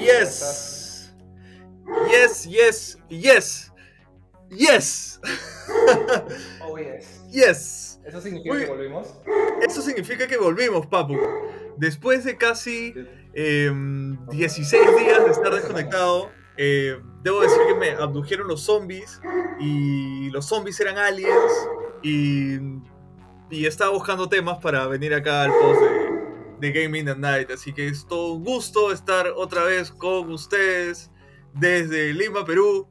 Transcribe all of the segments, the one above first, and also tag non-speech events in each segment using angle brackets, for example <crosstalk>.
Yes. Yes, yes, yes. Yes. <laughs> Oh, yes. Yes. ¿Eso significa Muy- que volvimos? Eso significa que volvimos, papu. Después de casi eh, 16 días de estar desconectado, eh, debo decir que me abdujeron los zombies y los zombies eran aliens y, y estaba buscando temas para venir acá al post de, de Gaming at Night. Así que es todo un gusto estar otra vez con ustedes desde Lima, Perú.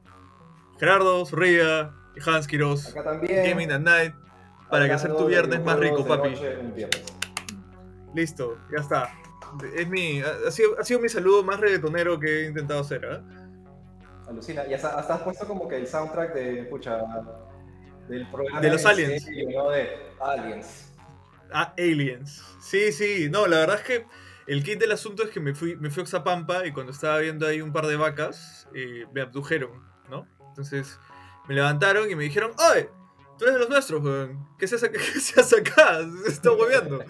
Gerardo Zorrilla y Hans Quiroz. Acá también. Gaming at Night para que hacer tu de viernes más rico, papi. de. Listo, ya está. Es mi, ha, sido, ha sido mi saludo más reggaetonero que he intentado hacer, ¿ah? Alucina. Y hasta, hasta has puesto como que el soundtrack de, pucha, del programa. De los aliens. serie, ¿no? De Aliens. Ah, Aliens. Sí, sí, no, la verdad es que el kit del asunto es que me fui, me fui a Oxapampa y cuando estaba viendo ahí un par de vacas, eh, me abdujeron, ¿no? Entonces me levantaron y me dijeron, ¡Oye! Tú eres de los nuestros, weón. ¿Qué se hace, <laughs> qué se hace acá? Se está hueveando.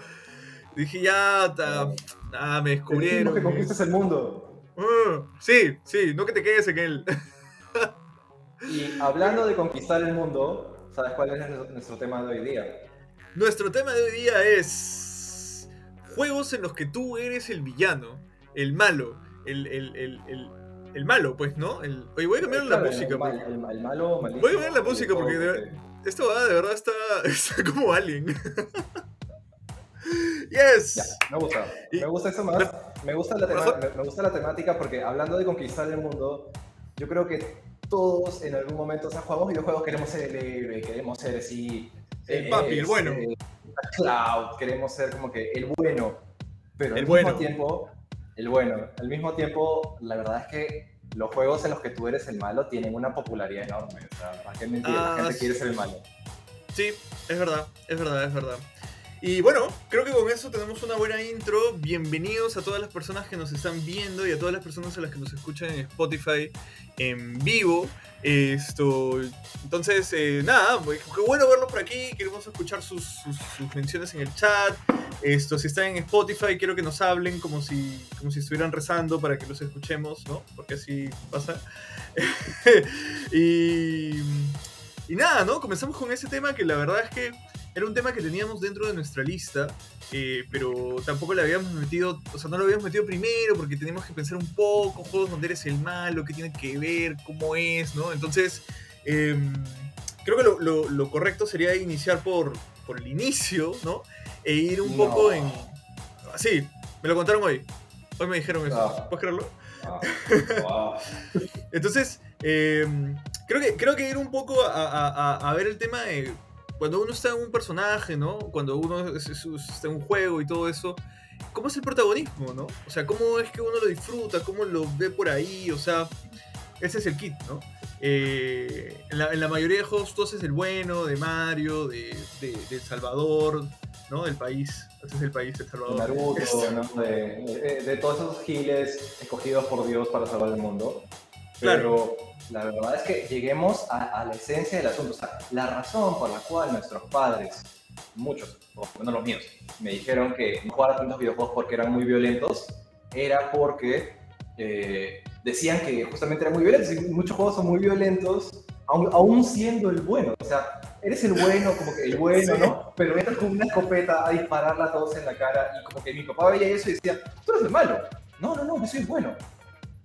Dije, ya, ta- ah, me descubrieron. Que conquistas el mundo. Ah, sí, sí, no que te quedes en él. <laughs> Y hablando de conquistar el mundo, ¿sabes cuál es nuestro tema de hoy día? Nuestro tema de hoy día es juegos en los que tú eres el villano, el malo, el, el, el, el, el malo, pues, ¿no? El... Oye, voy a cambiar la música. El, mal- malo, malísimo. Voy a cambiar la música porque de- Esto va, de verdad está, <laughs> está como alien. <laughs> yes. Ya, me gusta. Me gusta eso más. Me gusta, la tema- me gusta la temática porque hablando de conquistar el mundo, yo creo que todos en algún momento, o sea, jugamos videojuegos, queremos ser el héroe, queremos ser así. El papi, el bueno. este, Cloud, queremos ser como que el bueno. Pero El al bueno. mismo tiempo, el bueno. Al mismo tiempo, la verdad es que los juegos en los que tú eres el malo tienen una popularidad enorme. O sea, ¿para qué mentir? Ah, la gente sí. quiere ser el malo. Sí, es verdad, es verdad, es verdad. Y bueno, creo que con eso tenemos una buena intro. Bienvenidos a todas las personas que nos están viendo y a todas las personas a las que nos escuchan en Spotify en vivo. Esto, entonces, eh, nada, pues, qué bueno verlos por aquí. Queremos escuchar sus, menciones en el chat. Esto, si están en Spotify, quiero que nos hablen como si, como si estuvieran rezando para que los escuchemos, ¿no? Porque así pasa. <laughs> y, y nada, ¿no? Comenzamos con ese tema que la verdad es que era un tema que teníamos dentro de nuestra lista, eh, pero tampoco le habíamos metido, o sea, no lo habíamos metido primero porque teníamos que pensar un poco, juegos donde eres el malo, qué tiene que ver, cómo es, ¿no? Entonces, em, creo que lo, lo- lo correcto sería iniciar por, por el inicio, ¿no? E ir un No. poco en... Sí, me lo contaron hoy. Hoy me dijeron eso. Ah. ¿Puedes creerlo? Ah, wow. <laughs> Entonces, eh, creo, que, creo que ir un poco a, a- a- a ver el tema de cuando uno está en un personaje, ¿no? Cuando uno es- es- está en un juego y todo eso, ¿cómo es el protagonismo, no? O sea, ¿cómo es que uno lo disfruta? ¿Cómo lo ve por ahí? O sea, ese es el kit, ¿no? Eh, en, la, en la mayoría de juegos tú haces el bueno, de Mario, de, de, de El Salvador, ¿no? Del país. Ese es el país, El de Salvador. Naruto, Este, ¿no? de, de- de todos esos giles escogidos por Dios para salvar el mundo. Claro. La verdad es que lleguemos a, a la esencia del asunto. O sea, la razón por la cual nuestros padres, muchos, o bueno los míos, me dijeron que no jugara tantos videojuegos porque eran muy violentos, era porque eh, decían que justamente eran muy violentos. Y muchos juegos son muy violentos, aún siendo el bueno. O sea, eres el bueno, como que el bueno, Sí. ¿no? Pero entras con una escopeta a dispararla a todos en la cara y como que mi papá veía eso y decía, tú eres el malo. No, no, no, yo soy el bueno.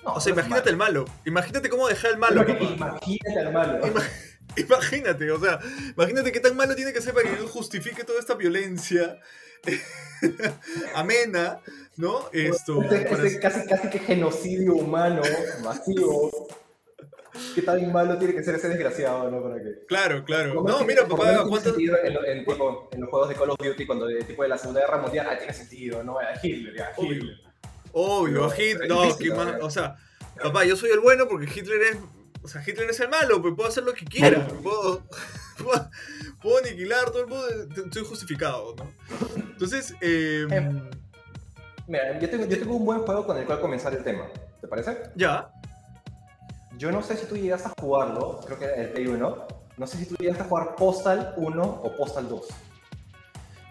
No, o sea, imagínate el malo. Imagínate cómo dejar el malo, Imagínate, al malo. Ima- <laughs> Imagínate, o sea, imagínate qué tan malo tiene que ser para que él justifique toda esta violencia <laughs> amena, ¿no? Esto. Para- ese casi, casi que genocidio humano, masivo. ¿Qué tan malo tiene que ser ese desgraciado, no? Para que... Claro, claro. No, mira, papá, menos tiene ¿cuántas- sentido En, lo- en, tipo, en los juegos de Call of Duty, cuando de, tipo de la Segunda Guerra Mundial, ah, tiene sentido, ¿no? A Hitler, ya, Obvio. Hitler. Obvio, No, Hitler. No, qué más. O sea, papá, yo soy el bueno porque Hitler es. O sea, Hitler es el malo, pues puedo hacer lo que quiera. Puedo, <laughs> puedo, puedo aniquilar todo el mundo. Estoy justificado, ¿no? Entonces, eh. Mira, yo tengo, yo tengo un buen juego con el cual comenzar el tema. ¿Te parece? ya. Yo no sé si tú llegaste a jugarlo, creo que era el Play 1. No sé si tú llegaste a jugar Postal 1 o Postal 2.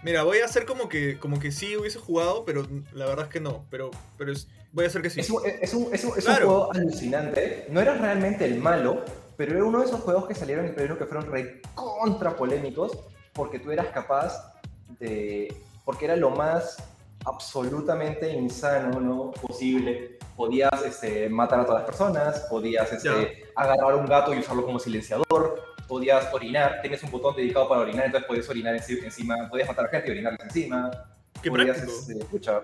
Mira, voy a hacer como que, como que sí hubiese jugado, pero la verdad es que no. Pero, pero es, voy a hacer que sí. Es un, es un, es un, es un juego alucinante. No era realmente el malo, pero era uno de esos juegos que salieron en primero que fueron recontra polémicos porque tú eras capaz de... porque era lo más absolutamente insano ¿no? posible. Podías este, matar a todas las personas, podías este, agarrar un gato y usarlo como silenciador, podías orinar, tienes un botón dedicado para orinar, entonces podías orinar encima, podías matar a gente y orinarles encima. Qué podías, práctico. Este, escucha,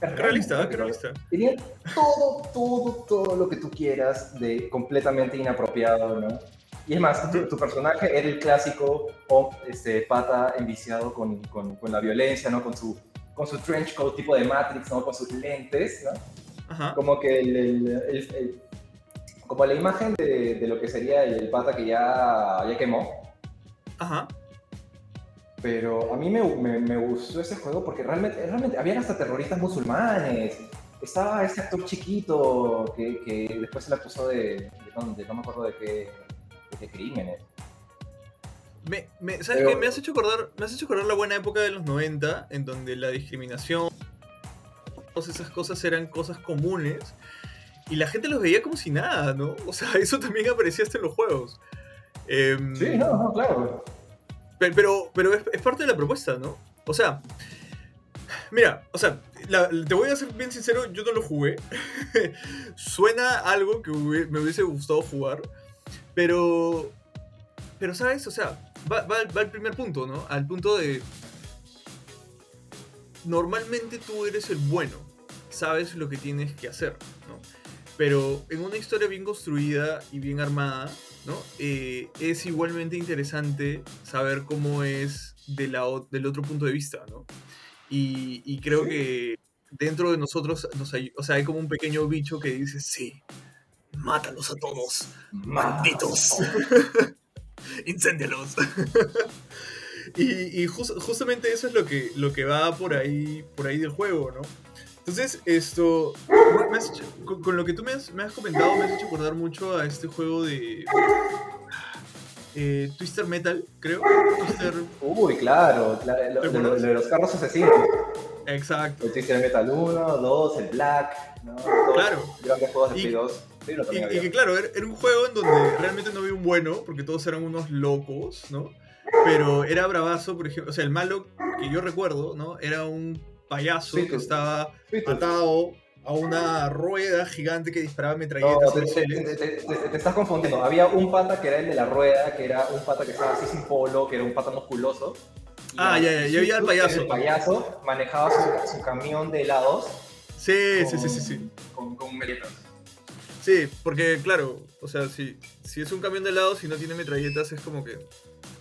realista, qué realista. Tenía todo, todo, todo lo que tú quieras de completamente inapropiado, ¿no? Y es más, tu, personaje era el clásico este, pata enviciado con, con, con, la violencia, ¿no? Con su, con su trench coat tipo de Matrix, ¿no? Con sus lentes, ¿no? Ajá. Como que el, el, como la imagen de, de, lo que sería el pata que ya, ya quemó. Ajá. Pero a mí me, me, me, gustó ese juego porque realmente, realmente habían hasta terroristas musulmanes. Estaba ese actor chiquito que, que después se le acusó de, de, de, no me acuerdo de qué, de crímenes. Me, me, ¿Sabes qué? Me has, hecho acordar, me has hecho acordar la buena época de los 90, en donde la discriminación, todas esas cosas eran cosas comunes, y la gente los veía como si nada, ¿no? O sea, <laughs> eso también aparecía hasta en los juegos. Eh, sí, no, no, claro. Pero, pero, es, parte de la propuesta, ¿no? O sea, mira, o sea, te voy a ser bien sincero, yo no lo jugué. <laughs> Suena algo que me hubiese gustado jugar, pero, pero, ¿sabes? O sea, va, va, va al primer punto, ¿no? Al punto de... Normalmente tú eres el bueno, sabes lo que tienes que hacer, ¿no? Pero en una historia bien construida y bien armada, ¿no? Eh, es igualmente interesante saber cómo es de la, del otro punto de vista, ¿no? Y, y creo ¿Sí? que dentro de nosotros, nos hay, o sea, hay como un pequeño bicho que dice, sí, mátalos a todos, malditos, <laughs> incéndialos. <laughs> y, y just, justamente eso es lo que, lo que va por ahí, por ahí del juego, ¿no? Entonces, esto, hecho, con, con, lo que tú me has, me has, comentado, me has hecho acordar mucho a este juego de eh, Twister Metal, creo. Twister... Uy, claro, claro lo, lo, lo, de los carros asesinos. Exacto. El Twister Metal 1, 2, el Black, ¿no? Todos claro. Grandes juegos de y, Play 2. Sí, y, y, que claro, era, era un juego en donde realmente no había un bueno, porque todos eran unos locos, ¿no? Pero era bravazo, por ejemplo, o sea, el malo que yo recuerdo, ¿no? Era un payaso Sí, que estaba tú. atado a una rueda gigante que disparaba metralletas No, te, te, te, te- estás confundiendo. Había un pata que era el de la rueda, que era un pata que estaba así sin polo, que era un pata musculoso. Y Ah, ya, ya, ya había el tú, payaso. El payaso manejaba su, su camión de helados Sí, con, sí, sí, sí, sí. con, con metralletas. Sí, porque claro, o sea, si, si es un camión de helado, si no tiene metralletas, es como que.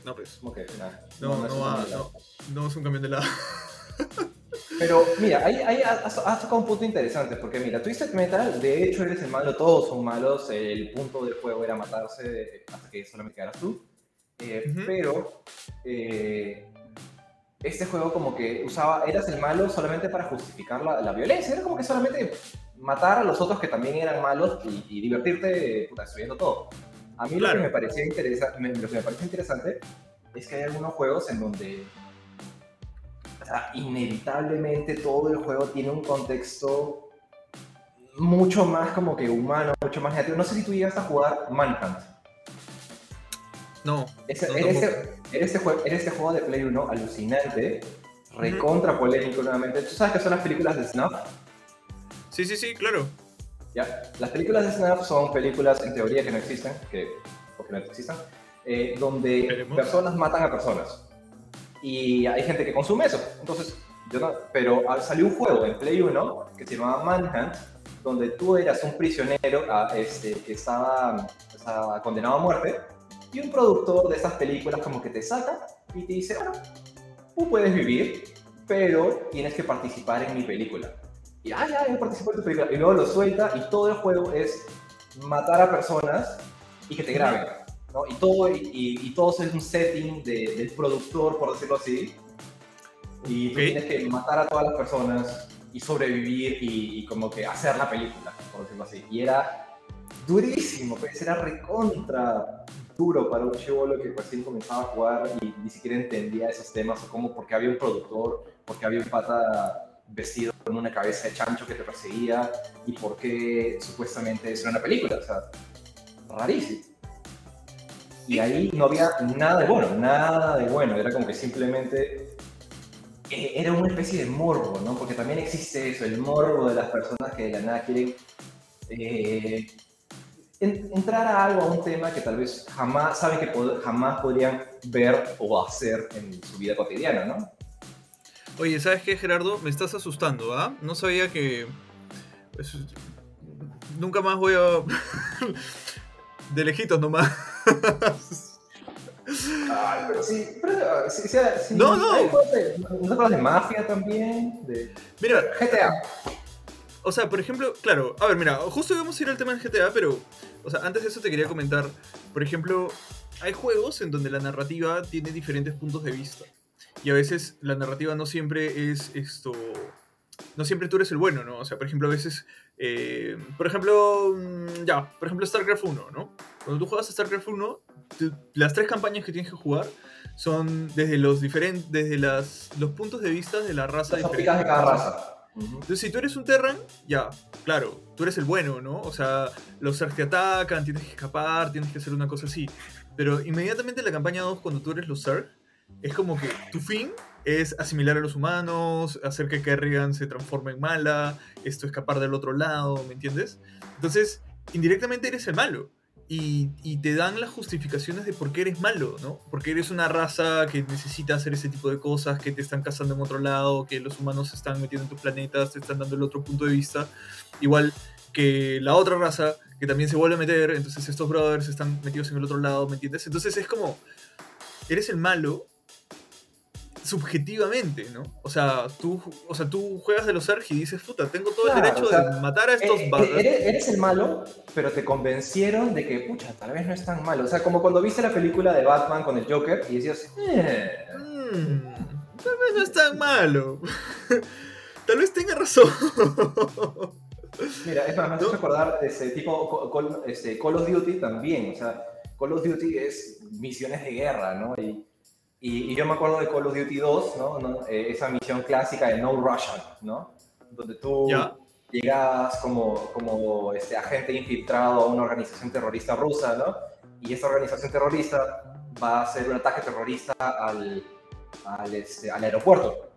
No, pues. Como que, nada, No, no, un va, no, no es un camión de helado. <laughs> Pero mira, ahí, ahí has, has tocado un punto interesante, porque mira, Twisted Metal, de hecho eres el malo, todos son malos, el punto del juego era matarse hasta que solamente quedaras tú. Eh, Ujú. Pero eh, este juego como que usaba, eras el malo solamente para justificar la, la violencia, era como que solamente matar a los otros que también eran malos y, y divertirte puta, destruyendo todo. A mí Claro. lo, que me parecía interesa- me- lo que me parece interesante es que hay algunos juegos en donde inevitablemente todo el juego tiene un contexto mucho más como que humano, mucho más negativo. No sé si tú llegaste a jugar Manhunt. No. Ese- no, era, tampoco. este, era este jue- era este juego de Play 1 alucinante, recontra polémico nuevamente. ¿Tú sabes qué son las películas de Snuff? Sí, sí, sí, claro. ¿Ya? Las películas de Snuff son películas en teoría que no existen, que, o que no existan, eh, donde personas matan a personas. Y hay gente que consume eso. Entonces, yo no, pero ah, salió un juego en Play 1 que se llamaba Manhunt, donde tú eras un prisionero ah, este, que estaba, estaba condenado a muerte, y un productor de esas películas como que te saca y te dice, bueno, tú puedes vivir, pero tienes que participar en mi película. Y, ah, ya, yo participo en tu película. Y luego lo suelta y todo el juego es matar a personas y que te graben. ¿No? Y, todo, y, y, todo eso es un setting de- del productor, por decirlo así. Y tú Ok. tienes que matar a todas las personas y sobrevivir y, y como que hacer la película, por decirlo así. Y era durísimo, pues era recontra duro para un chivolo que recién comenzaba a jugar y ni siquiera entendía esos temas o cómo, porque había un productor, porque había un pata vestido con una cabeza de chancho que te perseguía y por qué supuestamente es una película, o sea, rarísimo. Y ahí no había nada de bueno, nada de bueno, era como que simplemente eh, era una especie de morbo, ¿no? Porque también existe eso, el morbo de las personas que de la nada quieren eh, entrar a algo, a un tema que tal vez jamás saben que jamás podrían ver o hacer en su vida cotidiana, ¿no? Oye, ¿sabes qué, Gerardo? Me estás asustando, ¿ah? No sabía que... Pues, nunca más voy a... <laughs> de lejitos nomás. Ay, pero sí, pero, sí, sí, no, no. ¿No te de mafia también? De... Mira, GTA. O sea, por ejemplo, claro, a ver, mira, justo íbamos a ir al tema del GTA, pero, o sea, antes de eso te quería comentar, por ejemplo, hay juegos en donde la narrativa tiene diferentes puntos de vista. Y a veces la narrativa no siempre es esto. No siempre tú eres el bueno, ¿no? O sea, por ejemplo, a veces. Eh, por ejemplo, mm, ya, por ejemplo, StarCraft 1, ¿no? Cuando tú juegas a StarCraft 1, las tres campañas que tienes que jugar son desde los diferentes. desde las, los puntos de vista de la raza las de cada raza. Entonces, si tú eres un Terran, ya, claro, tú eres el bueno, ¿no? O sea, los Zerg te atacan, tienes que escapar, tienes que hacer una cosa así. Pero inmediatamente en la campaña 2, cuando tú eres los Zerg, es como que tu fin es asimilar a los humanos, hacer que Kerrigan se transforme en mala, esto escapar del otro lado, ¿me entiendes? Entonces, indirectamente eres el malo. Y, y, te dan las justificaciones de por qué eres malo, ¿no? Porque eres una raza que necesita hacer ese tipo de cosas, que te están cazando en otro lado, que los humanos se están metiendo en tus planetas, te están dando el otro punto de vista. Igual que la otra raza, que también se vuelve a meter, entonces estos brothers están metidos en el otro lado, ¿me entiendes? Entonces es como, eres el malo, subjetivamente, ¿no? O sea, tú, o sea, tú juegas de los Sergi y dices, puta, tengo todo el derecho de matar a estos eh, eh eres, el malo, pero te convencieron de que, pucha, tal vez no es tan malo. O sea, como cuando viste la película de Batman con el Joker y decías, eh. Mm, tal vez no es tan malo. <laughs> tal vez tenga razón. Mira, es más, me hace recordar ese tipo Call, este, Call of Duty también. O sea, Call of Duty es misiones de guerra, ¿no? Y y, yo me acuerdo de Call of Duty 2, ¿no? Eh, esa misión clásica de No Russian, ¿no? Donde tú llegas como, como este agente infiltrado a una organización terrorista rusa, ¿no? Y esa organización terrorista va a hacer un ataque terrorista al, al, este, al aeropuerto.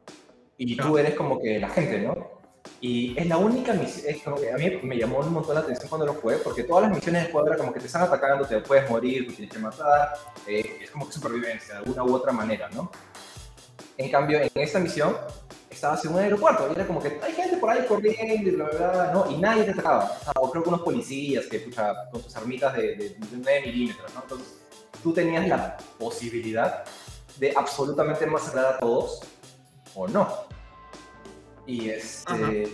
Y tú eres como que la gente, ¿no? Y es la única misión, es como que a mí me llamó un montón la atención cuando lo jugué, porque todas las misiones de era como que te están atacando, te puedes morir, te tienes que matar, eh, es como que supervivencia de alguna u otra manera, ¿no? En cambio, en esta misión estabas en un aeropuerto y era como que hay gente por ahí corriendo y bla, bla, bla, ¿no? Y nadie te atacaba. O, creo que unos policías que, pucha, con sus armitas de, de, de 9 milímetros, ¿no? Entonces, tú tenías la posibilidad de absolutamente masacrar a todos o no. Y, este,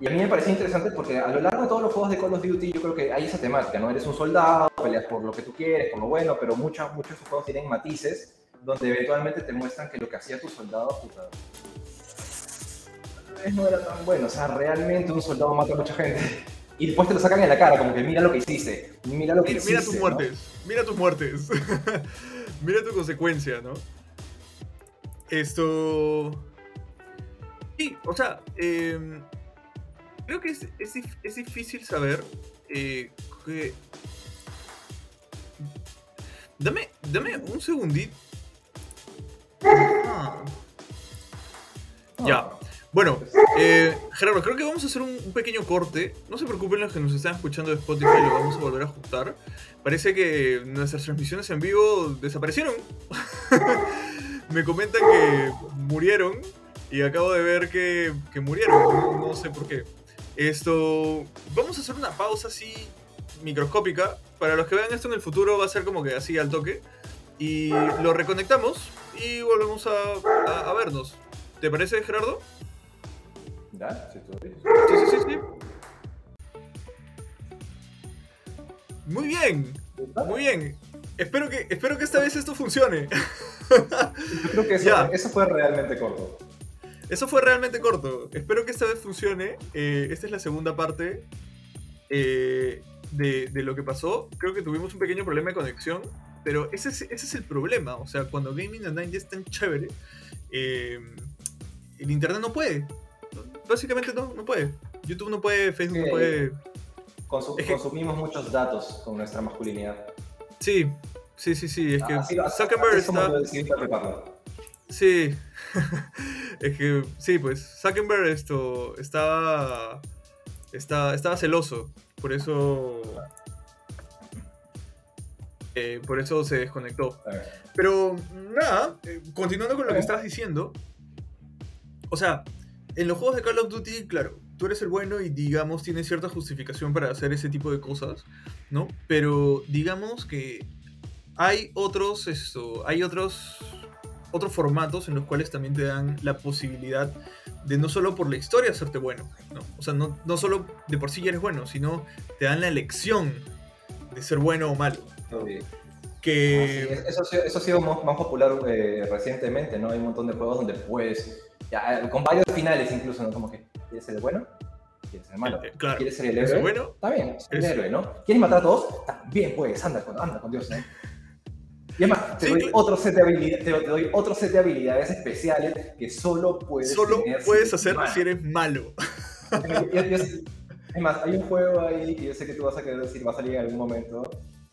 y a mí me parecía interesante porque a lo largo de todos los juegos de Call of Duty yo creo que hay esa temática, ¿no? Eres un soldado, peleas por lo que tú quieres, por lo bueno, pero muchos, muchos de juegos tienen matices donde eventualmente te muestran que lo que hacía tu soldado, puta, no era tan bueno. O sea, realmente un soldado mata a mucha gente. <laughs> Y después te lo sacan en la cara, como que mira lo que hiciste, mira lo que mira, hiciste. Mira tus muertes, mira tus muertes. <laughs> mira tu consecuencia, ¿no? Esto... Sí, o sea, em, creo que es, es, difícil saber eh. Dame, dame un segundito. Ah. Ya. Bueno, eh, Gerardo, creo que vamos a hacer un, pequeño corte. No se preocupen los que nos están escuchando de Spotify, lo vamos a volver a ajustar. Parece que nuestras transmisiones en vivo desaparecieron. <laughs> Me comentan que murieron y acabo de ver que, que murieron, no, sé por qué. Esto, vamos a hacer una pausa así microscópica. Para los que vean esto en el futuro va a ser como que así al toque. Y lo reconectamos y volvemos a, a, vernos. ¿Te parece, Gerardo? ¿Ya? Sí, sí, sí, sí. Muy bien, muy bien. Espero que, espero que esta vez esto funcione. Yo creo que eso, eso fue realmente corto. Eso fue realmente corto. Espero que esta vez funcione. Eh, esta es la segunda parte eh, de, lo que pasó. Creo que tuvimos un pequeño problema de conexión. pero ese es, ese es el problema. O sea, cuando Gaming Online ya es tan chévere, eh, el internet no puede. Básicamente no, no puede. YouTube no puede, Facebook no puede. Consu- Es que- Consumimos muchos datos con nuestra masculinidad. Sí, sí, sí, sí. Es que Así- así- Zuckerberg así está. Sí. <laughs> es que sí, pues Zuckerberg esto estaba está, estaba celoso, por eso eh, por eso se desconectó. Pero nada, eh, continuando con lo que estabas diciendo, o sea, en los juegos de Call of Duty, claro, tú eres el bueno y digamos tienes cierta justificación para hacer ese tipo de cosas, ¿no? Pero digamos que hay otros, esto, hay otros, otros formatos en los cuales también te dan la posibilidad de no solo por la historia hacerte bueno, ¿no? O sea, no, no solo de por sí ya eres bueno, sino te dan la elección de ser bueno o malo. Sí. Que... Ah, sí, eso, ha sido- eso ha sido más, más popular eh, recientemente, ¿no? Hay un montón de juegos donde puedes, ya, con varios finales incluso, ¿no? Como que, ¿quieres ser el bueno? ¿Quieres ser el malo? Eh, claro. ¿Quieres ser el ¿Eres héroe? bueno? Está bien, el héroe, ¿no? ¿Quieres matar a todos? También puedes, anda con, anda con Dios, ¿no? Y además, te, Sí, doy cl- otro set de habilidades, te, te doy otro set de habilidades especiales que solo puedes Solo si puedes hacer si eres malo. <laughs> Es más, hay un juego ahí que yo sé que tú vas a querer decir, va a salir en algún momento,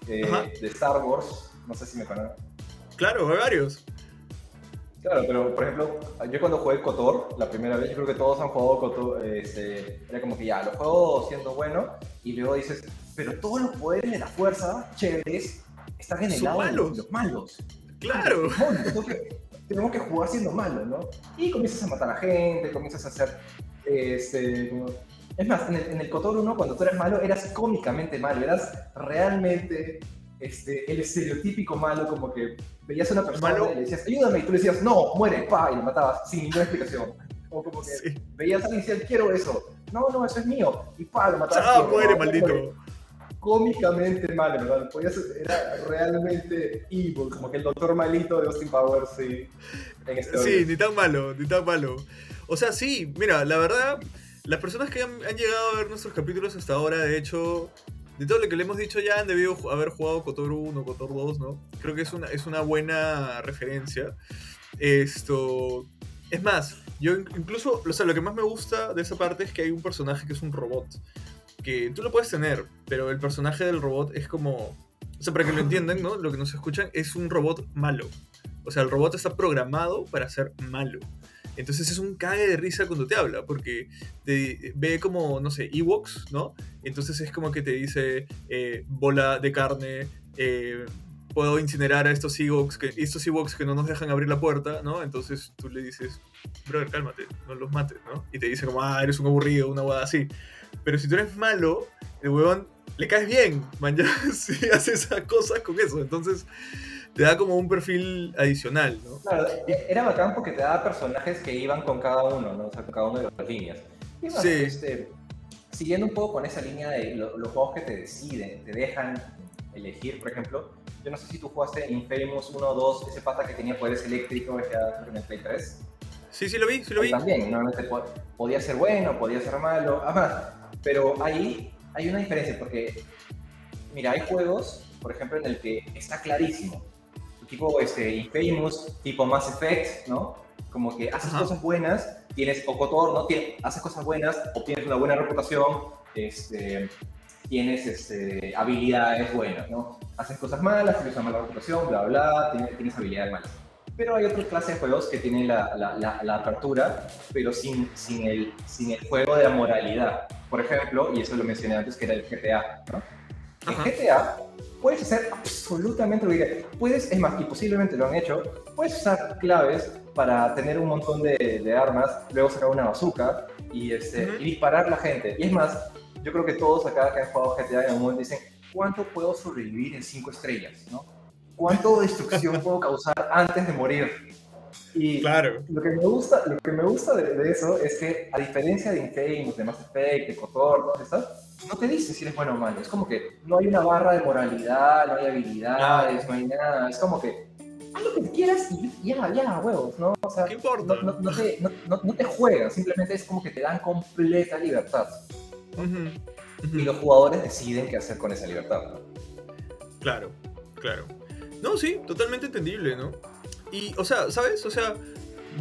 eh, de Star Wars, no sé si me conoces. Claro, hay varios. Claro, pero por ejemplo, yo cuando jugué KOTOR, la primera vez, yo creo que todos han jugado KOTOR, este, era como que ya, lo juego siendo bueno, y luego dices, pero todos los poderes de la fuerza, chéveres, están en el lado de malos. los malos. Claro. Que- tenemos que jugar siendo malos, ¿no? Y comienzas a matar a gente, comienzas a hacer, este, como- Es más, en el, en el KOTOR 1, cuando tú eras malo, eras cómicamente malo, eras realmente este, el estereotípico malo, como que veías a una persona Malo. y le decías, ayúdame, y tú le decías, no, muere, pa, y lo matabas sin ninguna explicación. O como que Sí. veías a alguien y decías, quiero eso. No, no, eso es mío. Y pa, lo matabas. Ah, muere, no, maldito. Cómicamente malo, ¿verdad? Podías- era realmente evil, como que el doctor malito de Austin Powers, sí. En Sí, ni tan malo, ni tan malo. O sea, sí, mira, la verdad, las personas que han, han llegado a ver nuestros capítulos hasta ahora, de hecho, de todo lo que le hemos dicho ya han debido haber jugado KOTOR 1, KOTOR 2, ¿no? Creo que es una, es una buena referencia. Esto... Es más, yo in- incluso, o sea, lo que más me gusta de esa parte es que hay un personaje que es un robot. Que tú lo puedes tener, pero el personaje del robot es como... O sea, para que lo entiendan, ¿no? Lo que nos escuchan es un robot malo. O sea, el robot está programado para ser malo. Entonces es un cague de risa cuando te habla, porque te ve como, no sé, Ewoks, ¿no? Entonces es como que te dice, eh, bola de carne, eh, puedo incinerar a estos Ewoks, que, estos Ewoks que no nos dejan abrir la puerta, ¿no? Entonces tú le dices, brother, cálmate, no los mates, ¿no? Y te dice como, ah, eres un aburrido, una hueá así. Pero si tú eres malo, el huevón le caes bien, man, <laughs> ya sí, hace esas cosas con eso. Entonces te da como un perfil adicional, ¿no? Claro, e- era bacán porque te daba personajes que iban con cada uno, ¿no? O sea, con cada una de las líneas. Y además, Sí. este, siguiendo un poco con esa línea de lo- los juegos que te deciden, te dejan elegir, por ejemplo, yo no sé si tú jugaste Infamous 1 o 2, ese pata que tenía poderes eléctricos en el Play 3. Sí, sí lo vi, sí lo vi. También, normalmente po- podía ser bueno, podía ser malo, ajá. Pero ahí hay una diferencia porque, mira, hay juegos, por ejemplo, en el que está clarísimo. Tipo este, Infamous, tipo Mass Effect, ¿no? Como que haces Ajá. cosas buenas, tienes o Kotor, ¿no? Tienes, haces cosas buenas, obtienes una buena reputación, este, tienes este, habilidades buenas, ¿no? Haces cosas malas, tienes una mala reputación, bla, bla, tienes, tienes habilidades malas. Pero hay otra clase de juegos que tienen la, la, la, la apertura, pero sin, sin, el, sin el juego de la moralidad. Por ejemplo, y eso lo mencioné antes, que era el GTA, ¿no? En Ajá. GTA puedes hacer absolutamente lo que quieras. Puedes, es más, y posiblemente lo han hecho, puedes usar claves para tener un montón de, de armas, luego sacar una bazooka y, este, Ujú. y disparar a la gente. Y es más, yo creo que todos acá que han jugado GTA en algún momento dicen, ¿cuánto puedo sobrevivir en 5 estrellas? ¿no? ¿Cuánto destrucción puedo causar antes de morir? Y Claro. lo que me gusta, lo que me gusta de, de eso es que, a diferencia de Infamous, de Mass Effect, de todas estas, no te dice si eres bueno o malo. Es como que no hay una barra de moralidad, no hay habilidades, no hay nada. Es como que haz lo que quieras y ya, ya, huevos, ¿no? O sea, ¿Qué importa? no, no, no te, no, te juegan, simplemente es como que te dan completa libertad. Y los jugadores deciden qué hacer con esa libertad. Claro, claro. No, sí, totalmente entendible, ¿no? Y, o sea, ¿sabes? O sea,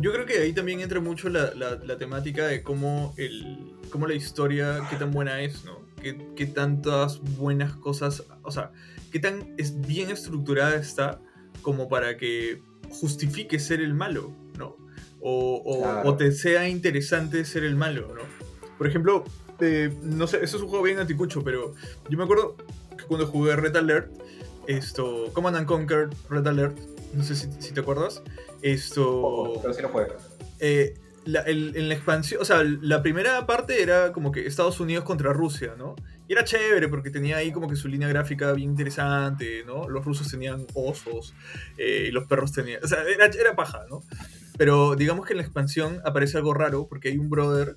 yo creo que ahí también entra mucho la, la, la temática de cómo, el, cómo la historia, qué tan buena es, ¿no? Qué, qué tantas buenas cosas, o sea, qué tan es bien estructurada está como para que justifique ser el malo, ¿no? O, o, Claro. o te sea interesante ser el malo, ¿no? Por ejemplo, eh, no sé, eso es un juego bien anticucho, pero yo me acuerdo que cuando jugué Red Alert, esto, Command and Conquer Red Alert, no sé si, si te acuerdas, esto... Poco, pero sí lo juego. eh, la, el- en la expansión, o sea, la primera parte era como que Estados Unidos contra Rusia, ¿no? Y era chévere porque tenía ahí como que su línea gráfica bien interesante, ¿no? Los rusos tenían osos eh, y los perros tenían... O sea, era, era paja, ¿no? Pero digamos que en la expansión aparece algo raro porque hay un brother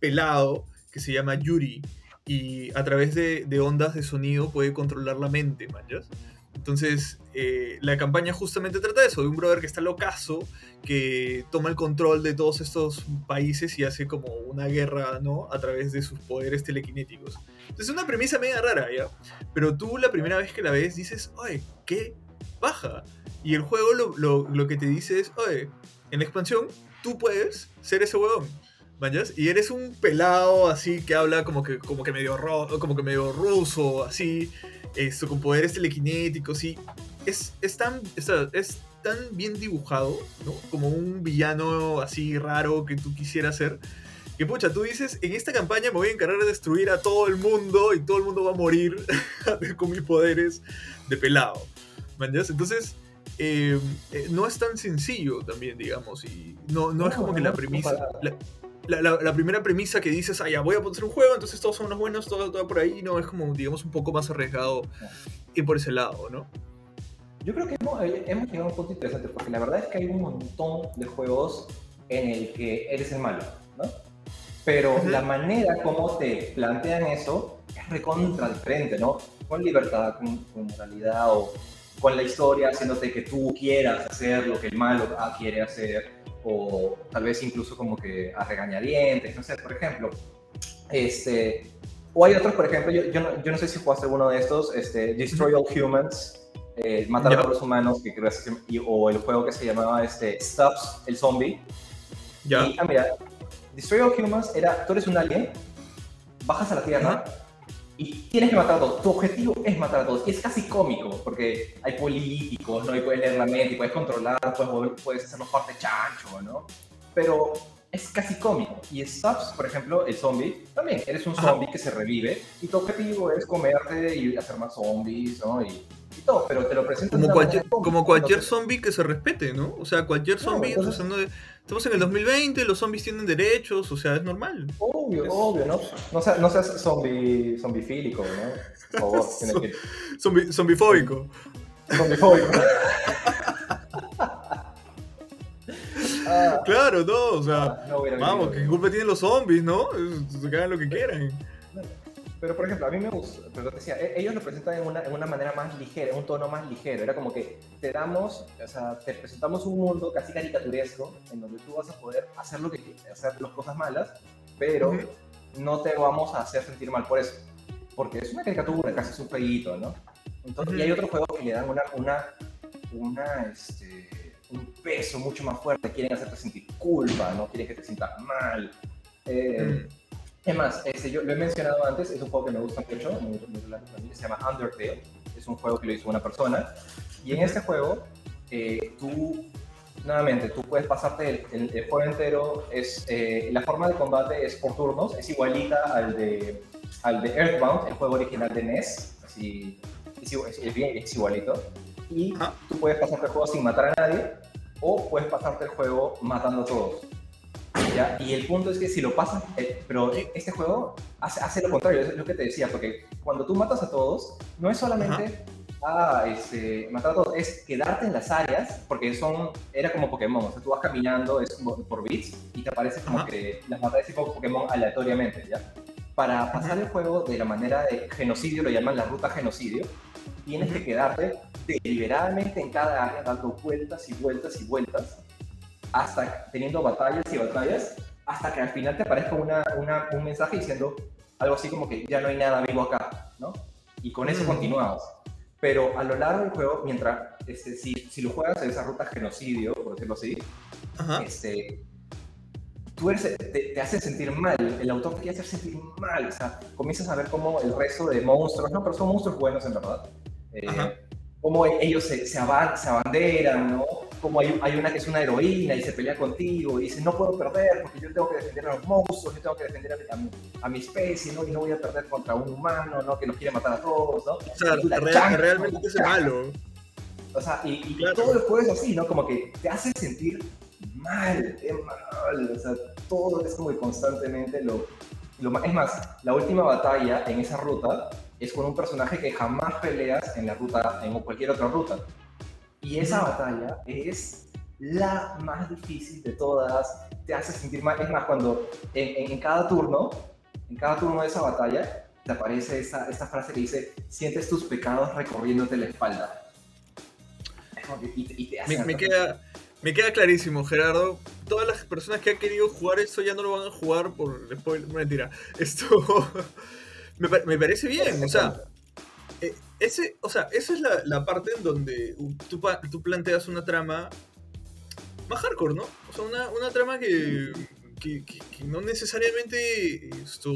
pelado que se llama Yuri y a través de, de ondas de sonido puede controlar la mente, manjas. Entonces, eh, la campaña justamente trata de eso, de un brother que está locazo, que toma el control de todos estos países y hace como una guerra, ¿no? A través de sus poderes telequinéticos. Entonces, es una premisa media rara, ¿ya? Pero tú la primera vez que la ves dices, oye, qué baja. Y el juego lo, lo- lo que te dice es, oye, en expansión tú puedes ser ese huevón. ¿Mañas? Y eres un pelado así que habla como que, como que medio como que medio ruso, así, esto, con poderes telequinéticos y es, es tan, es, es tan bien dibujado, ¿no? Como un villano así raro que tú quisieras ser. Que pucha, tú dices, en esta campaña me voy a encargar de destruir a todo el mundo y todo el mundo va a morir <laughs> con mis poderes de pelado. ¿Mañas? Entonces, eh, eh, no es tan sencillo también, digamos, y no, no, es como que la premisa... la- la, la- la primera premisa que dices, ah, ya voy a hacer un juego, entonces todos son los buenos, todo, todo por ahí, no, es como, digamos, un poco más arriesgado ir por ese lado, ¿no? Yo creo que hemos, eh, hemos llegado a un punto interesante porque la verdad es que hay un montón de juegos en el que eres el malo, ¿no? Pero la manera como te plantean eso es recontra diferente, ¿no? Con libertad, con, con moralidad o con la historia haciéndote que tú quieras hacer lo que el malo ah, quiere hacer o tal vez incluso como que a regañadientes, no sé, por ejemplo, este, o hay otros, por ejemplo, yo, yo, no, yo no sé si jugaste alguno de estos, este, Destroy All Humans, eh, Matar a los humanos, que creo que se- y- o el juego que se llamaba este, Stubbs, el zombie. Ya. Y, ah, mira, Destroy All Humans era, tú eres un alien, bajas a la Tierra y tienes que matar a todos. Tu objetivo es matar a todos. Y es casi cómico, porque hay políticos, ¿no? Y puedes leer la mente, y puedes controlar, puedes, puedes hacerlos parte chancho, ¿no? Pero es casi cómico. Y Stubbs, por ejemplo, el zombie, también eres un Ajá. zombie que se revive y tu objetivo es comerte y hacer más zombies, ¿no? Y, y todo, pero te lo presentan Como de cualquier, como cualquier entonces- zombie que se respete, ¿no? O sea, cualquier zombie, entonces- o sea, no- estamos en el 2020, los zombies tienen derechos, o sea, es normal. Obvio, Es- obvio, ¿no? No seas, no seas zombie, zombifílico, ¿no? Por favor, <laughs> tienes que... Zombie, zombifóbico. Zombifóbico. Ah, Claro, no, o sea, no hubiera vamos. ¿qué culpa tienen los zombies, no? Que hagan lo que quieran. Pero, por ejemplo, a mí me gusta, pero te decía, e- ellos lo presentan en una, en una manera más ligera, en un tono más ligero. Era como que te damos, o sea, te presentamos un mundo casi caricaturesco en donde tú vas a poder hacer lo que quieras, hacer las cosas malas, pero Ujú. no te vamos a hacer sentir mal por eso. Porque es una caricatura, casi es un jueguito, ¿no? Entonces, Y hay otros juegos que le dan una, una, una, este, un peso mucho más fuerte, quieren hacerte sentir culpa, no quieren que te sientas mal. Eh, Mm. Es más, este, yo lo he mencionado antes, es un juego que me gusta mucho, se llama Undertale, es un juego que lo hizo una persona, y en este juego, eh, tú, nuevamente, tú puedes pasarte el, el- el juego entero, es, eh, la forma de combate es por turnos, es igualita al de, al de Earthbound, el juego original de NES, así, es, es- es igualito, y Ajá. tú puedes pasarte el juego sin matar a nadie, o puedes pasarte el juego matando a todos. ¿Ya? Y el punto es que si lo pasas, eh, pero este juego hace, hace lo contrario, es lo que te decía, porque cuando tú matas a todos, no es solamente ah, este, matar a todos, es quedarte en las áreas, porque son, era como Pokémon, o sea, tú vas caminando es por bits y te aparece como Ajá. que las matas tipo Pokémon aleatoriamente, ¿ya? Para pasar el juego de la manera de genocidio, lo llaman la ruta genocidio, tienes que quedarte deliberadamente en cada área dando vueltas y vueltas y vueltas hasta teniendo batallas y batallas, hasta que al final te aparezca una, una- un mensaje diciendo algo así como que ya no hay nada vivo acá, ¿no? Y con eso Mm. continuamos. Pero a lo largo del juego, mientras, este, si, si lo juegas en esa ruta genocidio, por decirlo así, Ajá. este, tú eres- te, te hace sentir mal, el autor te quiere hacer sentir mal, o sea, comienzas a ver cómo el resto de monstruos, no, pero son monstruos buenos en verdad, eh, cómo ellos se, se, aban- se abanderan, ¿no? Como hay, hay una que es una heroína y se pelea contigo y dice, no puedo perder porque yo tengo que defender a los monstruos, yo tengo que defender a mi, a mi, a mi especie, ¿no? Y no voy a perder contra un humano, ¿no? Que nos quiere matar a todos, ¿no? O sea, la real- chanca, realmente es malo. O sea, y, y Claro. todo el juego es así, ¿no? Como que te hace sentir mal, es mal. O sea, todo es como que constantemente lo, lo Es más, la última batalla en esa ruta es con un personaje que jamás peleas en la ruta, en cualquier otra ruta. Y esa batalla es la más difícil de todas. Te hace sentir mal. Es más, cuando en, en- en cada turno, en cada turno de esa batalla, te aparece esta, esta frase que dice, sientes tus pecados recorriéndote la espalda. Y, te- y te hace Me, me queda, me queda clarísimo, Gerardo. Todas las personas que han querido jugar esto ya no lo van a jugar por spoiler. Mentira. Esto <laughs> me, me parece bien. O sea, eh, ese, o sea, esa es la, la parte en donde tú, tú planteas una trama más hardcore, ¿no? O sea, una, una trama que, que, que- que no necesariamente esto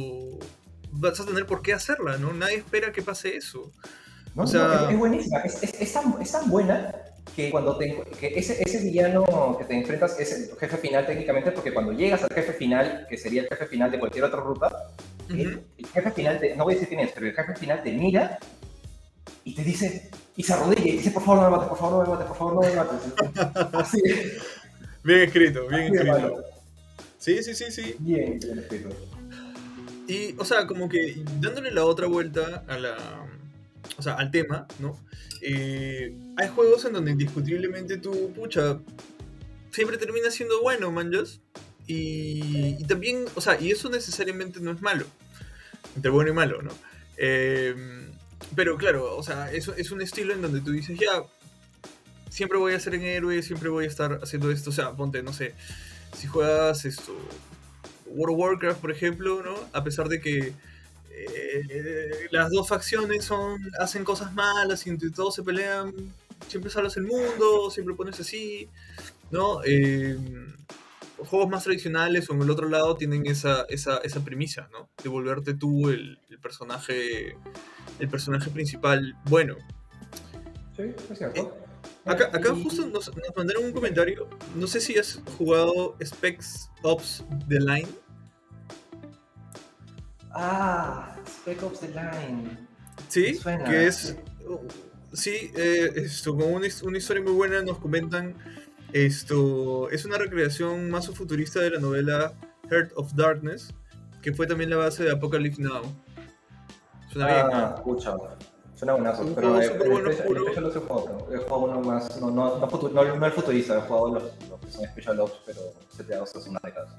vas a tener por qué hacerla, ¿no? Nadie espera que pase eso. No, O no, sea- es, es buenísima. Es, es- es tan, es tan buena que cuando te, que ese, ese villano que te enfrentas es el jefe final técnicamente, porque cuando llegas al jefe final, que sería el jefe final de cualquier otra ruta, el, el jefe final, te, no voy a decir quién es, pero el jefe final te mira y te dice, y se arrodilla y dice, por favor no me mates, por favor no me mates, por favor no me mates. <laughs> Así, Bien escrito, bien así escrito. Sí, sí, sí, sí. Bien, bien escrito. Y, o sea, como que dándole la otra vuelta a la. O sea, al tema, ¿no? Eh, hay juegos en donde indiscutiblemente tú, pucha, siempre termina siendo bueno, manjas. Y, y también, o sea, y eso necesariamente no es malo. Entre bueno y malo, ¿no? Eh, pero claro, o sea, eso es un estilo en donde tú dices, ya, siempre voy a ser un héroe, siempre voy a estar haciendo esto. O sea, ponte, no sé, si juegas esto, World of Warcraft, por ejemplo, ¿no? A pesar de que eh, las dos facciones son, hacen cosas malas y entre todos se pelean, siempre salvas el mundo, siempre pones así, ¿no? Eh, juegos más tradicionales o en el otro lado tienen esa, esa, esa premisa, ¿no? De volverte tú el, el personaje el personaje principal bueno. Sí, es cierto. Acá, acá Y- justo nos, nos mandaron un comentario. No sé si has jugado Specs Ops The Line. Ah, Spec Ops The Line. Sí, suena, que es. sí. Sí, eh, esto, con una, una historia muy buena nos comentan. Esto es una recreación más futurista de la novela Heart of Darkness, que fue también la base de Apocalypse Now. Suena bien, Ah, ¿no? escucha. Suena buenazo. Un pero juego eh, súper el bueno, Special- el oscuro. Special Ops he jugado, he jugado uno más, no, no, no, futu- no, no el futurista, he jugado los, los que son Special Ops, pero seteados hace unas décadas.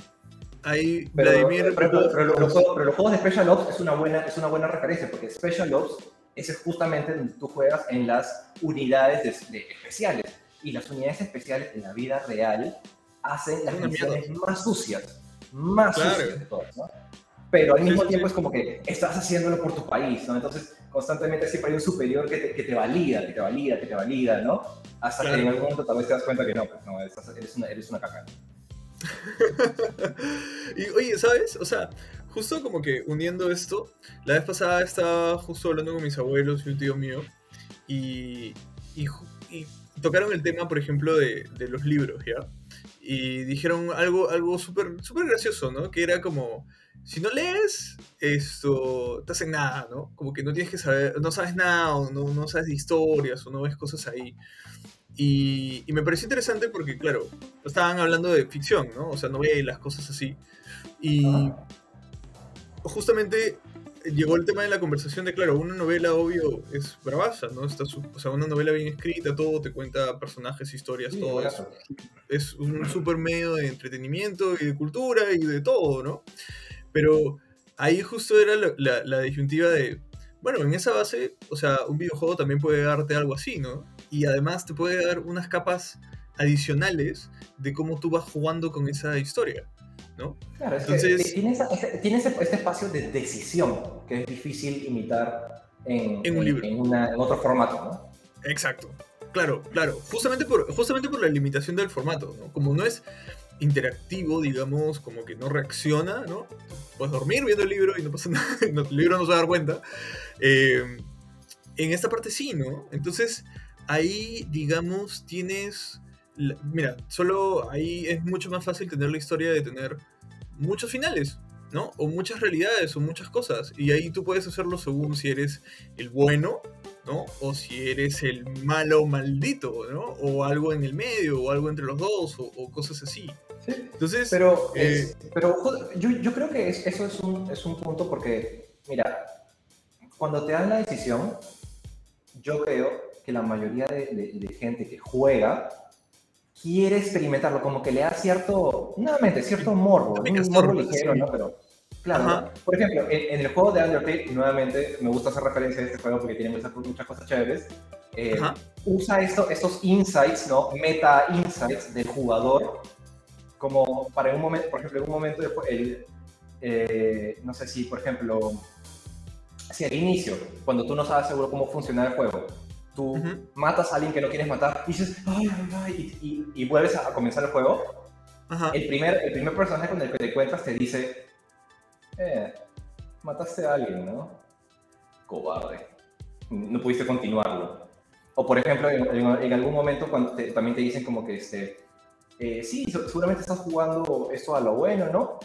Ahí Pero, Vladimir. pero, pero- pero los, juegos- pero los juegos de Special Ops es una buena, es una buena referencia, porque Special Ops ese es justamente donde tú juegas en las unidades de, de especiales. Y las unidades especiales en la vida real hacen las misiones más sucias, más Claro. sucias de todas, ¿no? Pero al mismo sí, tiempo sí. es como que estás haciéndolo por tu país, ¿no? Entonces, constantemente siempre hay un superior que te, que te valida, que te valida, que te valida, ¿no? Hasta Claro. que en algún momento tal vez te das cuenta que no, pues no, eres una, eres una caca. <laughs> y oye, ¿sabes? O sea, justo como que uniendo esto, la vez pasada estaba justo hablando con mis abuelos y un tío mío y, y, y tocaron el tema, por ejemplo, de, de los libros, ¿ya? Y dijeron algo, algo súper súper gracioso, ¿no? Que era como, si no lees, esto, te hacen nada, ¿no? Como que no tienes que saber, no sabes nada, o no, no sabes de historias, o no ves cosas ahí. Y, y me pareció interesante porque, claro, estaban hablando de ficción, ¿no? O sea, novelas, cosas así. Y justamente llegó el tema de la conversación de, claro, una novela, obvio, es bravaza, ¿no? Está su- o sea, una novela bien escrita, todo, te cuenta personajes, historias, Sí, todo. Es, buenazo. es un super medio de entretenimiento y de cultura y de todo, ¿no? Pero ahí justo era la, la- la disyuntiva de, bueno, en esa base, o sea, un videojuego también puede darte algo así, ¿no? Y además te puede dar unas capas adicionales de cómo tú vas jugando con esa historia, ¿no? Claro, es Entonces- que tiene, esa- tiene ese- este espacio de decisión que es difícil imitar en, En un libro. en una- en otro formato, ¿no? Exacto. Claro, claro. Justamente por, justamente por la limitación del formato, ¿no? Como no es interactivo, digamos, como que no reacciona, ¿no? Puedes dormir viendo el libro y no pasa <laughs> nada, el libro no se va a dar cuenta. Eh, en esta parte sí, ¿no? Entonces, ahí, digamos, tienes... mira, solo ahí es mucho más fácil tener la historia de tener muchos finales, ¿no? O muchas realidades o muchas cosas. Y ahí tú puedes hacerlo según si eres el bueno, ¿no? O si eres el malo maldito, ¿no? O algo en el medio, o algo entre los dos, o cosas así. Entonces, Pero, Eh, es- pero yo, yo creo que es- eso es un, es un punto porque, mira, cuando te dan la decisión, yo creo que la mayoría de, de- de gente que juega quiere experimentarlo, como que le da cierto, nuevamente, cierto morbo, un morbo ligero, sí. ¿no? Pero, claro. ¿no? por ejemplo, en, en el juego de Undertale, nuevamente, me gusta hacer referencia a este juego porque tiene muchas, muchas cosas chéveres. eh, usa esto, estos insights, ¿no? Meta insights del jugador, como para un momento, por ejemplo, en un momento, jue- el, eh, no sé si, por ejemplo, si al inicio, cuando tú no sabes seguro cómo funciona el juego, tú Ujú. matas a alguien que no quieres matar y dices, ay, ay, ay, y, y- y vuelves a, a comenzar el juego, Ajá. el primer, el primer personaje con el que te encuentras te dice, eh, mataste a alguien, ¿no? Cobarde. No pudiste continuarlo. O por ejemplo, en, en- en algún momento cuando te- también te dicen como que, este, eh, sí, se- seguramente estás jugando esto a lo bueno, ¿no?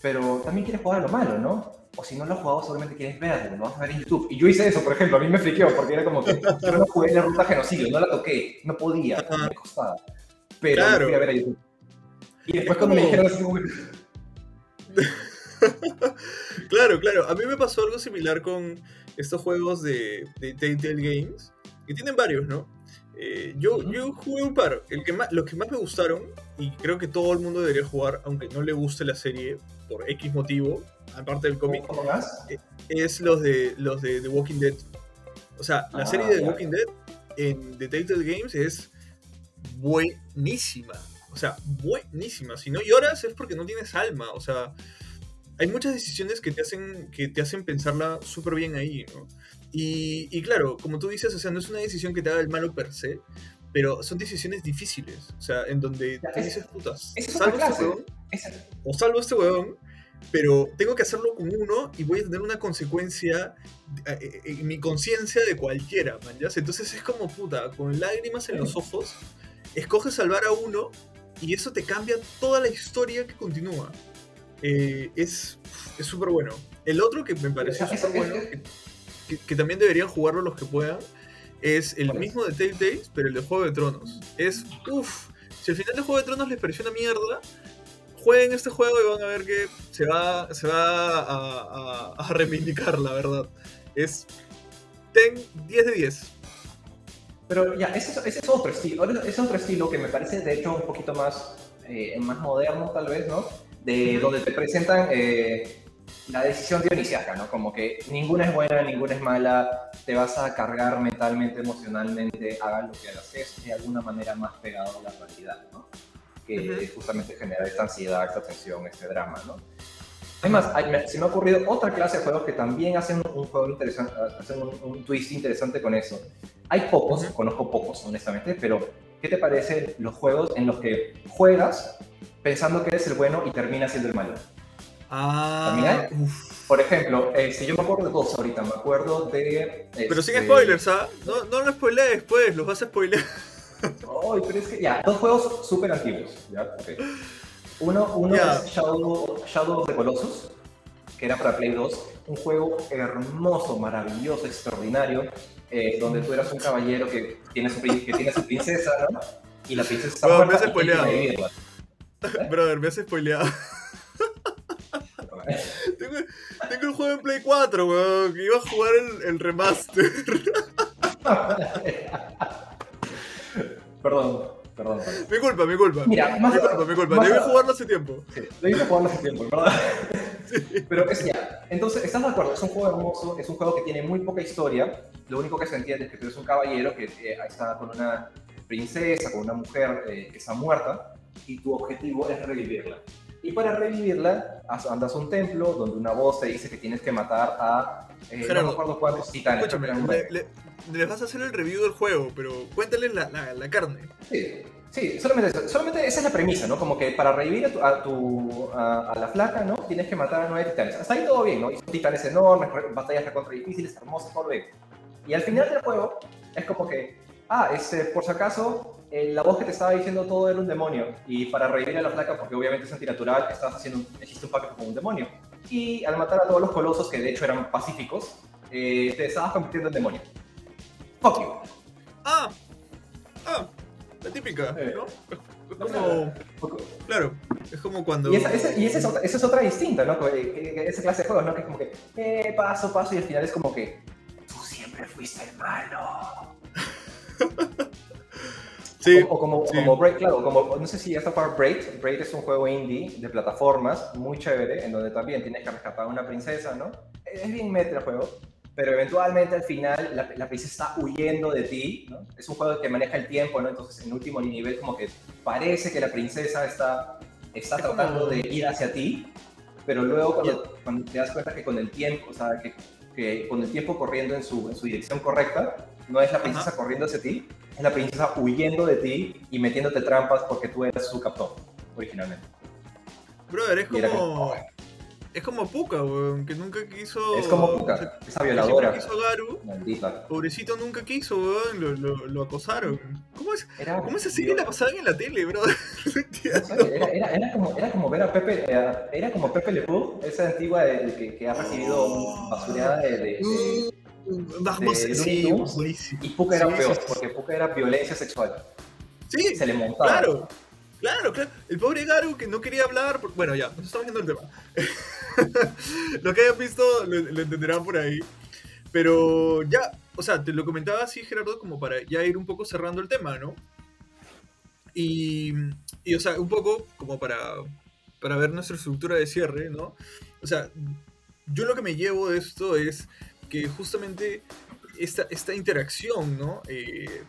Pero también quieres jugar a lo malo, ¿no? O si no lo has jugado, seguramente quieres verlo, lo vas a ver en YouTube. Y yo hice eso, por ejemplo, a mí me friqueó, porque era como que <laughs> yo no jugué la ruta genocidio, no la toqué, no podía, Ajá. me costaba. Pero Claro. fui a ver a YouTube. Y después Es cuando me dijeron así <laughs> Claro, claro. A mí me pasó algo similar con estos juegos de, de Telltale Games, que tienen varios, ¿no? Eh, yo, yo jugué un par. El que más, los que más me gustaron, y creo que todo el mundo debería jugar, aunque no le guste la serie por X motivo, aparte del cómic, ¿Cómo más? es los de, los de The Walking Dead. O sea, la Ah, serie de The. Walking Dead en The Telltale Games es buenísima. O sea, buenísima. Si no lloras es porque no tienes alma. O sea, hay muchas decisiones que te hacen, que te hacen pensarla súper bien ahí, ¿no? Y, y claro, como tú dices, o sea, no es una decisión que te haga el malo per se, pero son decisiones difíciles. O sea, en donde tú es- dices, putas, es salvo este clase. huevón o salvo a este huevón, pero tengo que hacerlo con uno y voy a tener una consecuencia eh, eh, en mi conciencia de cualquiera, man, ¿ya? Entonces es como puta, con lágrimas en los ojos, escoges salvar a uno y eso te cambia toda la historia que continúa. Eh, es es súper bueno. El otro que me pareció súper bueno, que, que- que también deberían jugarlo los que puedan, es el mismo de Telltale, pero el de Juego de Tronos. Es, uff, si al final de Juego de Tronos les pareció una mierda, jueguen este juego y van a ver que se va, se va a, a- a reivindicar, la verdad. Es ten 10 de 10. Pero ya, ese, es- ese es otro estilo. Es otro estilo que me parece, de hecho, un poquito más, eh, más moderno, tal vez, ¿no? De donde te presentan eh, la decisión dionisiaca, ¿no? Como que ninguna es buena, ninguna es mala, te vas a cargar mentalmente, emocionalmente, hagas lo que hagas, es de alguna manera más pegado a la realidad, ¿no? Que Ujú. justamente genera esta ansiedad, esta tensión, este drama, ¿no? Además, hay- se me ha ocurrido otra clase de juegos que también hacen un juego interesante, hacen un, un twist interesante con eso. Hay pocos, conozco pocos, honestamente, pero ¿qué te parecen los juegos en los que juegas pensando que eres el bueno y terminas siendo el malo? Ah, ¿También uf. Por ejemplo, eh, si yo me acuerdo de dos ahorita, me acuerdo de... Pero sin este, spoilers, ¿ah? No, no lo spoilees, pues, los vas a spoilear. Ay, pero es que ya, dos juegos súper antiguos. Uno, uno es Shadow, Shadow of the Colossus, que era para Play 2. Un juego hermoso, maravilloso, extraordinario, eh, donde tú eras un caballero que tiene su, que tiene su princesa, ¿no? Y la princesa está Bueno, me muerta has y quiere spoileado. Brother, me has spoileado. <laughs> tengo, tengo el juego en Play 4, weón, que iba a jugar el, el remaster. <laughs> perdón, perdón. perdón. mi culpa, mi culpa. Mira, más mi culpa, mi culpa. más- Debí jugarlo hace tiempo. Sí, lo hice jugando hace tiempo, ¿verdad? <laughs> Pero es ya. Entonces, ¿estás de acuerdo? Es un juego hermoso, es un juego que tiene muy poca historia. Lo único que se entiende es que tú eres un caballero que eh, está con una princesa, con una mujer eh, que está muerta, y tu objetivo es revivirla. Y para revivirla, as- andas a un templo donde una voz te dice que tienes que matar a. eh, no Gerardo, recuerdo cuántos titanes. Escúchame, le, le- les vas a hacer el review del juego, pero cuéntales la, la, la carne. Sí, sí, solamente eso. Solamente esa es la premisa, ¿no? Como que para revivir a, tu, a, tu- a- a la flaca, ¿no? Tienes que matar a nueve titanes. Hasta ahí todo bien, ¿no? Y son titanes enormes, batallas recontra difíciles, hermosas, todo bien. Y al final del juego es como que, ah, este, por si acaso, eh, la voz que te estaba diciendo todo era un demonio. Y para revivir a la flaca, porque obviamente es antinatural, estás haciendo, un- hiciste un pacto con un demonio. Y al matar a todos los colosos, que de hecho eran pacíficos, eh, te estabas convirtiendo en demonio. Fuck you. Ah, ah, la típica, Eh. ¿no? Es como, claro, es como cuando... Y, esa, esa- y esa es, otra, esa es otra distinta, ¿no? Que- que esa clase de juegos, ¿no? Que es como que, eh, paso, paso, y al final es como que, tú siempre fuiste el malo. Sí, o, o como, sí. como Braid, claro, como, no sé si ya está para Braid. Braid es un juego indie de plataformas muy chévere, en donde también tienes que rescatar a una princesa, ¿no? Es bien meta el juego, pero eventualmente al final la, la princesa está huyendo de ti, ¿no? Es un juego que maneja el tiempo, ¿no? Entonces en último nivel como que parece que la princesa está, está Es como- tratando de ir hacia ti, pero luego cuando, cuando te das cuenta que con el tiempo, o sea, que, que con el tiempo corriendo en su, en su dirección correcta, no es la princesa Ajá. corriendo hacia ti, es la princesa huyendo de ti y metiéndote trampas porque tú eras su captor, originalmente. brother, es como... como, Es como Puka, weón, que nunca quiso... Es como Puka, que esa violadora. quiso Garu, Maldita. pobrecito nunca quiso, weón, lo, lo, lo acosaron. ¿Cómo es, Era, ¿Cómo esa serie la pasaban en la tele, brother? <laughs> No Era, era, era como, era como ver a Pepe, era, era como Pepe Le Pew, esa antigua de- de que, que ha recibido basureada de, de- de- Vamos, de sí, buenísimo. Y Puka era Sí, peor, porque Puka era violencia sexual. Sí, Se le montaba. Claro, claro, claro. El pobre Garu que no quería hablar. por- Bueno, ya, nos estamos yendo del tema. <laughs> lo que hayan visto lo, lo entenderán por ahí. Pero ya, o sea, te lo comentaba así, Gerardo, como para ya ir un poco cerrando el tema, ¿no? Y, y, o sea, un poco como para, para ver nuestra estructura de cierre, ¿no? O sea, yo lo que me llevo de esto es que justamente esta, esta interacción, ¿no? Eh,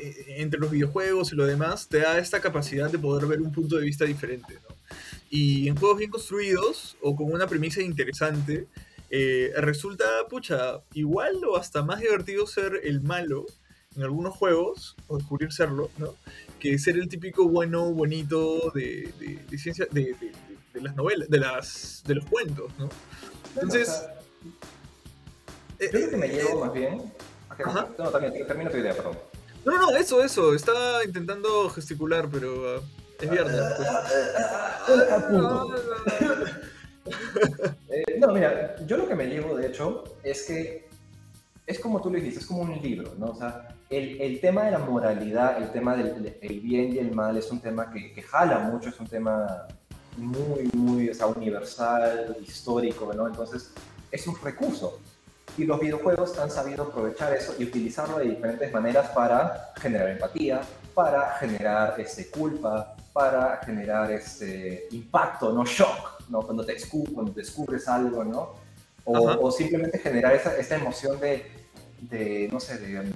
eh, entre los videojuegos y lo demás, te da esta capacidad de poder ver un punto de vista diferente, ¿no? Y en juegos bien construidos o con una premisa interesante, eh, resulta, pucha, igual o hasta más divertido ser el malo en algunos juegos, o descubrir serlo, ¿no? Que ser el típico bueno, bonito de, de- de ciencia, de, de- de- de las novelas, de, las, de los cuentos, ¿no? Entonces, O sea, yo lo que me eh, llevo más bien. Ok, Ajá. No, también, termino tu idea, perdón. No, no, no, eso, eso. Estaba intentando gesticular, pero ah, es viernes. pues. A punto. Eh, no, mira, yo lo que me llevo, de hecho, es que es como tú lo dijiste, es como un libro, ¿no? O sea, el, el tema de la moralidad, el tema del del- el bien y el mal es un tema que, que jala mucho, es un tema muy, muy o sea, universal, histórico, ¿no? Entonces, es un recurso. Y los videojuegos han sabido aprovechar eso y utilizarlo de diferentes maneras para generar empatía, para generar este, culpa, para generar este, impacto, no shock, ¿no? Cuando, te cuando descubres algo, ¿no? O, simplemente generar esa, esta emoción de, de, no sé, de,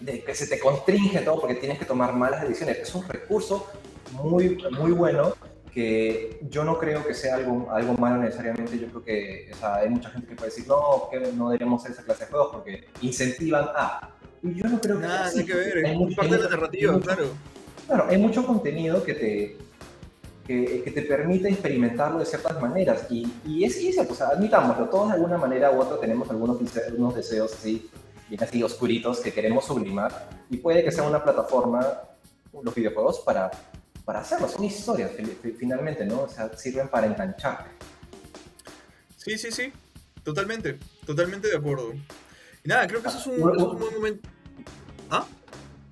de que se te constringe todo porque tienes que tomar malas decisiones. Es un recurso muy, muy bueno que yo no creo que sea algo, algo malo necesariamente. Yo creo que o sea, hay mucha gente que puede decir, no, que no deberíamos hacer esa clase de juegos porque incentivan a... Y yo no creo que Nada, que ver, hay es mucho- parte de la narrativa, claro. Claro, hay mucho contenido que te, que, que te permite experimentarlo de ciertas maneras. Y, y es, y es cierto, o sea, admitámoslo, todos de alguna manera u otra tenemos algunos, dese- unos deseos así, bien así oscuritos que queremos sublimar. Y puede que sea una plataforma, los videojuegos, para, para hacerlo. Son historias, fi- fi- finalmente, ¿no? O sea, sirven para engancharte. Sí, sí, sí. Totalmente. Totalmente de acuerdo. Y nada, creo que eso es un, Bueno, eso es un buen momento. ¿Ah?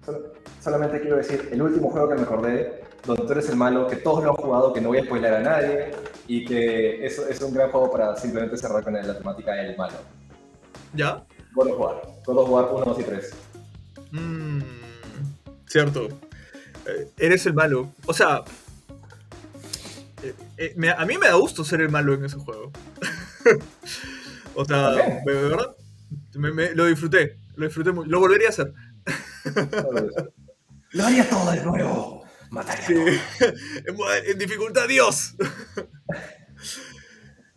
Sol- solamente quiero decir, el último juego que me acordé, donde tú eres el malo, que todos lo han jugado, que no voy a spoiler a nadie, y que eso es un gran juego para simplemente cerrar con la temática del malo. ¿Ya? God of War. God of War 1, 2 y 3. Mm, cierto. Eh, eres el malo. O sea. eh, eh, me- a mí me da gusto ser el malo en ese juego. <laughs> o sea, de verdad. me- me- lo disfruté. Lo disfruté mucho. Lo volvería a hacer. <laughs> Lo haría todo de nuevo. Mataría. <laughs> en dificultad, Dios.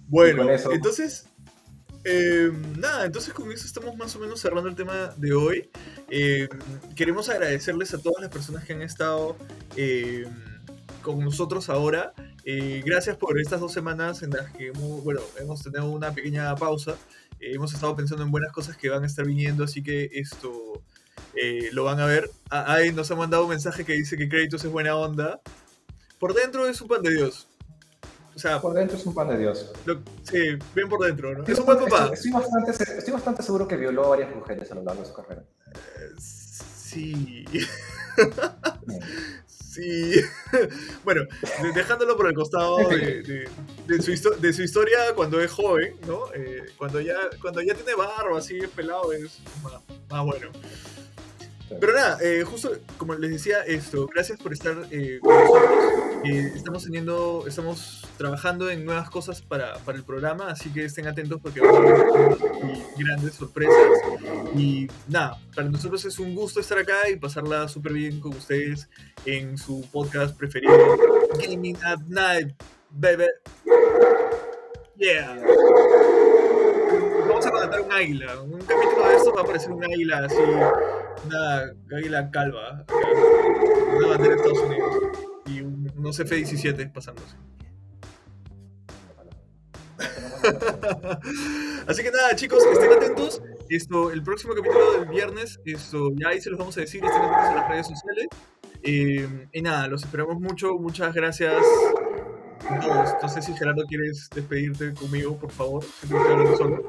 bueno, entonces. Eh, nada, entonces con eso estamos más o menos cerrando el tema de hoy. Eh, queremos agradecerles a todas las personas que han estado eh, con nosotros ahora. gracias por estas dos semanas en las que hemos, bueno, hemos tenido una pequeña pausa. hemos estado pensando en buenas cosas que van a estar viniendo, así que esto lo van a ver. Ahí nos ha mandado un mensaje que dice que Créditos es buena onda. Por dentro es un pan de Dios. O sea, por dentro es un pan de Dios. sí, bien por dentro, ¿no? Es un buen papá. Estoy, bastante, estoy bastante seguro que violó a varias mujeres a lo largo de su carrera. Sí. <laughs> sí. <laughs> bueno, dejándolo por el costado de, su, de, su, historia cuando es joven, ¿no? Eh, cuando, ya, cuando ya tiene barba, así pelado, es más bueno. Pero nada, eh, justo como les decía esto, gracias por estar eh, con nosotros. Eh, estamos teniendo, estamos trabajando en nuevas cosas para, para, el programa, así que estén atentos porque vamos a tener grandes sorpresas. Y nada, para nosotros es un gusto estar acá y pasarla súper bien con ustedes en su podcast preferido, Gaming at Night, baby. Yeah vamos a contratar un águila. Un capítulo de esto va a aparecer un águila así, una águila calva, una bandera de Estados Unidos y unos F-17 pasándose. <laughs> Así que nada, chicos, estén atentos. Esto, el próximo capítulo del viernes, esto, ya ahí se los vamos a decir, estén atentos en las redes sociales. Eh, y nada, los esperamos mucho. Muchas gracias no sé si Gerardo quieres despedirte conmigo, por favor. Siempre estoy hablando solo.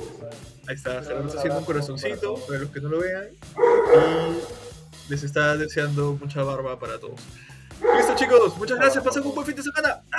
Ahí está, Gerardo está haciendo un corazoncito para los que no lo vean. Y les está deseando mucha barba para todos. Listo, chicos. Muchas gracias. Pasen un buen fin de semana. ¡Ah!